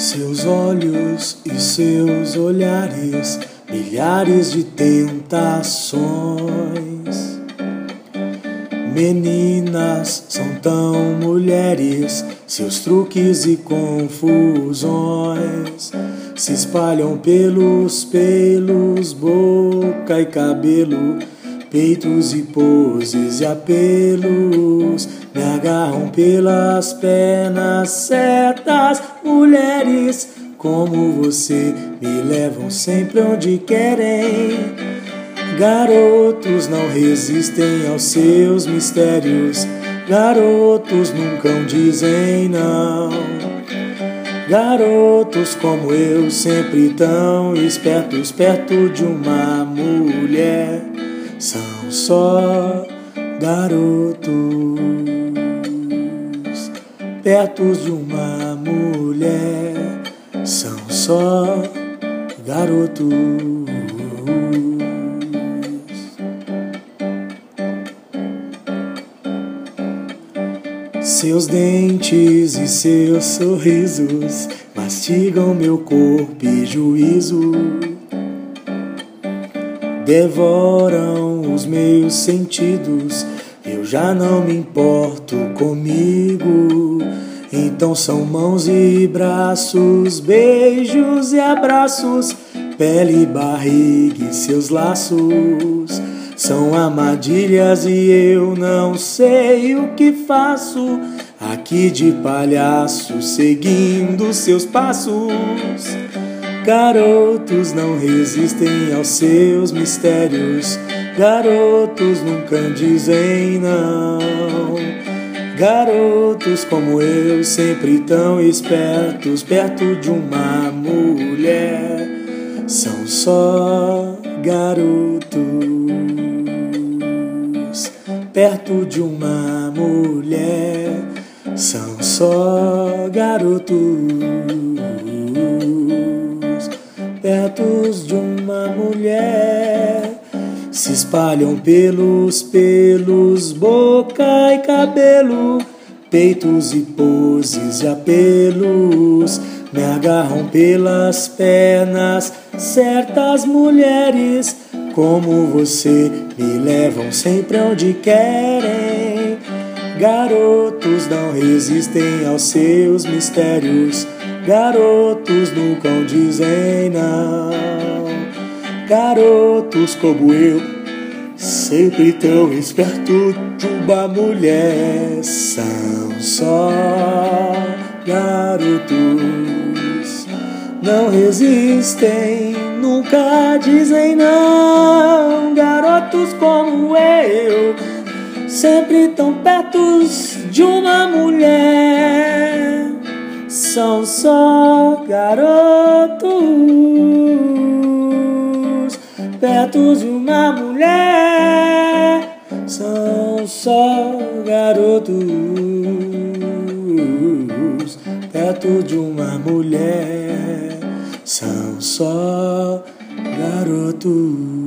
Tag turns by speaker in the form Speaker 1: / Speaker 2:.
Speaker 1: Seus olhos e seus olhares, milhares de tentações. Meninas são tão mulheres, seus truques e confusões se espalham pelos pelos, boca e cabelo, peitos e poses e apelos me agarram pelas pernas certas, mulheres como você me levam sempre onde querem. Garotos não resistem aos seus mistérios, garotos nunca dizem não. Garotos como eu, sempre tão espertos perto de uma mulher, são só garotos perto de uma mulher são só garotos. Seus dentes e seus sorrisos mastigam meu corpo e juízo, devoram os meus sentidos eu já não me importo comigo. Então são mãos e braços, beijos e abraços, pele barriga e seus laços. São armadilhas e eu não sei o que faço. Aqui de palhaço, seguindo seus passos. Garotos não resistem aos seus mistérios. Garotos nunca dizem não. Garotos como eu, sempre tão espertos, perto de uma mulher, são só garotos. Perto de uma mulher, são só garotos. Perto de uma mulher espalham pelos pelos, boca e cabelo, peitos e poses e apelos, me agarram pelas pernas. Certas mulheres como você me levam sempre onde querem. Garotos não resistem aos seus mistérios, garotos nunca dizem não. Garotos como eu, sempre tão esperto de uma mulher, são só garotos. Não resistem, nunca dizem não. Garotos como eu, sempre tão perto de uma mulher, são só garotos perto de uma mulher. São só garotos perto de uma mulher. São só garotos